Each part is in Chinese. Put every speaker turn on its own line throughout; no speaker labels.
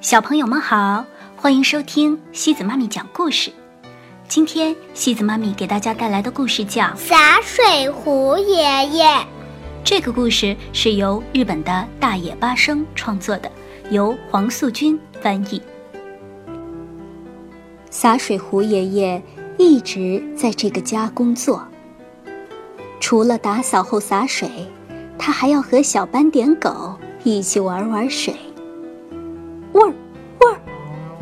小朋友们好，欢迎收听西子妈咪讲故事。今天西子妈咪给大家带来的故事叫《
洒水壶爷爷》。
这个故事是由日本的大野八生创作的，由黄素君翻译。洒水壶爷爷一直在这个家工作，除了打扫后洒水，他还要和小斑点狗一起玩玩水。味儿，味儿，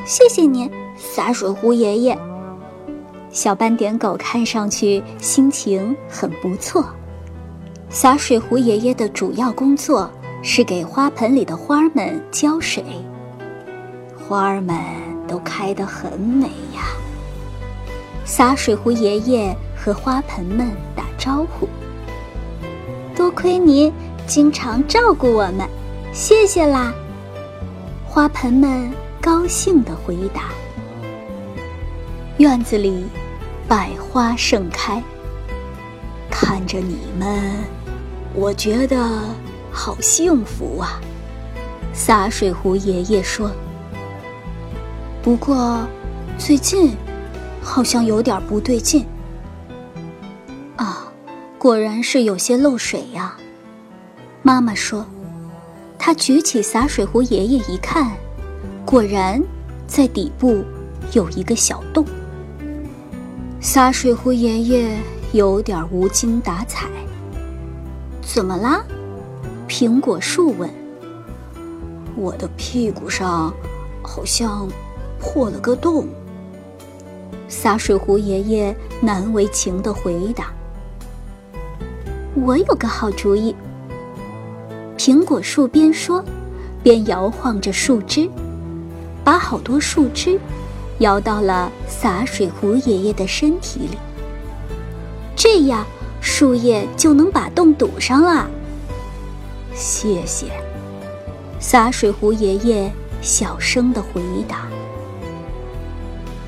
谢谢您，洒水壶爷爷。小斑点狗看上去心情很不错。洒水壶爷爷的主要工作是给花盆里的花儿们浇水，花儿们都开得很美呀。洒水壶爷爷和花盆们打招呼：“多亏您经常照顾我们，谢谢啦。”花盆们高兴地回答：“院子里百花盛开，看着你们，我觉得好幸福啊。”洒水壶爷爷说：“不过，最近好像有点不对劲。啊，果然是有些漏水呀。”妈妈说。他举起洒水壶，爷爷一看，果然在底部有一个小洞。洒水壶爷爷有点无精打采。怎么啦？苹果树问。我的屁股上好像破了个洞。洒水壶爷爷难为情地回答：“我有个好主意。”苹果树边说，边摇晃着树枝，把好多树枝摇到了洒水壶爷爷的身体里。这样，树叶就能把洞堵上了。谢谢，洒水壶爷爷小声的回答。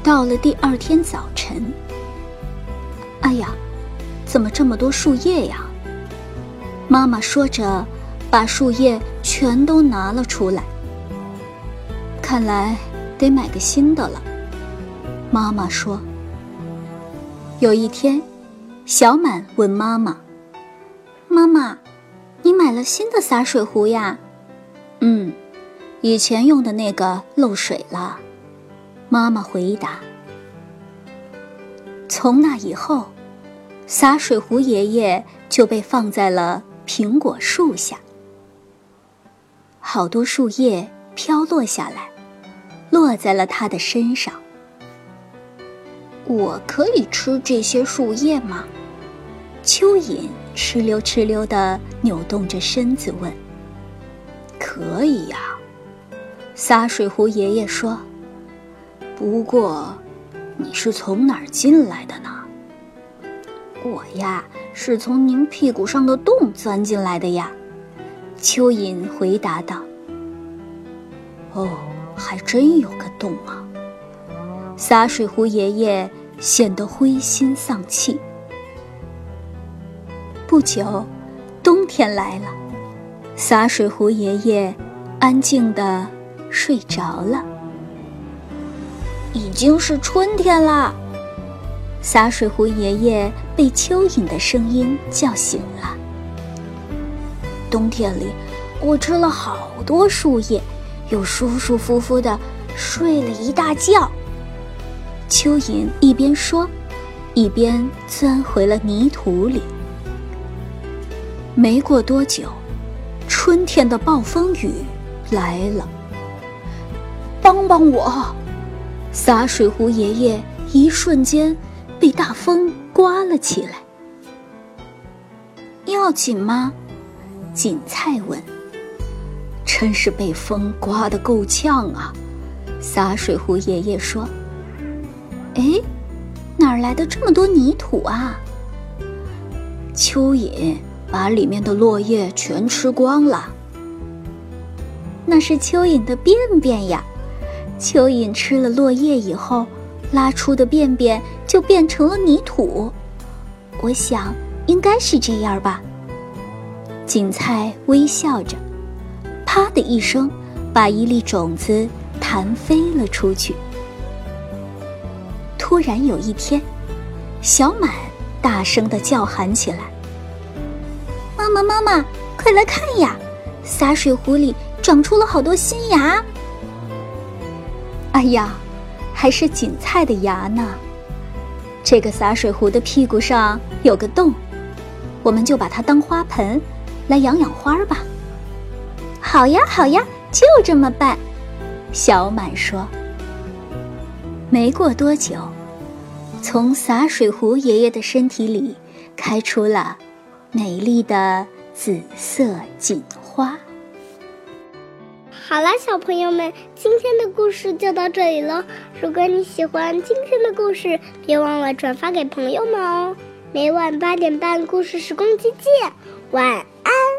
到了第二天早晨，哎呀，怎么这么多树叶呀？妈妈说着。把树叶全都拿了出来，看来得买个新的了。妈妈说。有一天，小满问妈妈：“妈妈，你买了新的洒水壶呀？”“嗯，以前用的那个漏水了。”妈妈回答。从那以后，洒水壶爷爷就被放在了苹果树下。好多树叶飘落下来，落在了他的身上。我可以吃这些树叶吗？蚯蚓哧溜哧溜地扭动着身子问。可以呀，洒水壶爷爷说。不过，你是从哪儿进来的呢？我呀，是从您屁股上的洞钻进来的呀。蚯蚓回答道：“哦，还真有个洞啊！”洒水壶爷爷显得灰心丧气。不久，冬天来了，洒水壶爷爷安静的睡着了。已经是春天啦！洒水壶爷爷被蚯蚓的声音叫醒了。冬天里，我吃了好多树叶，又舒舒服服的睡了一大觉。蚯蚓一边说，一边钻回了泥土里。没过多久，春天的暴风雨来了。帮帮我！洒水壶爷爷一瞬间被大风刮了起来。要紧吗？锦菜问：“真是被风刮得够呛啊！”洒水壶爷爷说：“哎，哪儿来的这么多泥土啊？”蚯蚓把里面的落叶全吃光了。那是蚯蚓的便便呀！蚯蚓吃了落叶以后，拉出的便便就变成了泥土。我想应该是这样吧。锦菜微笑着，啪的一声，把一粒种子弹飞了出去。突然有一天，小满大声的叫喊起来：“
妈妈，妈妈，快来看呀！洒水壶里长出了好多新芽。”
哎呀，还是锦菜的芽呢！这个洒水壶的屁股上有个洞，我们就把它当花盆，来养养花吧。
好呀，好呀，就这么办。
小满说。没过多久，从洒水壶爷爷的身体里开出了美丽的紫色锦花。
好啦，小朋友们，今天的故事就到这里了。如果你喜欢今天的故事，别忘了转发给朋友们哦。每晚八点半，故事时光机见，晚安。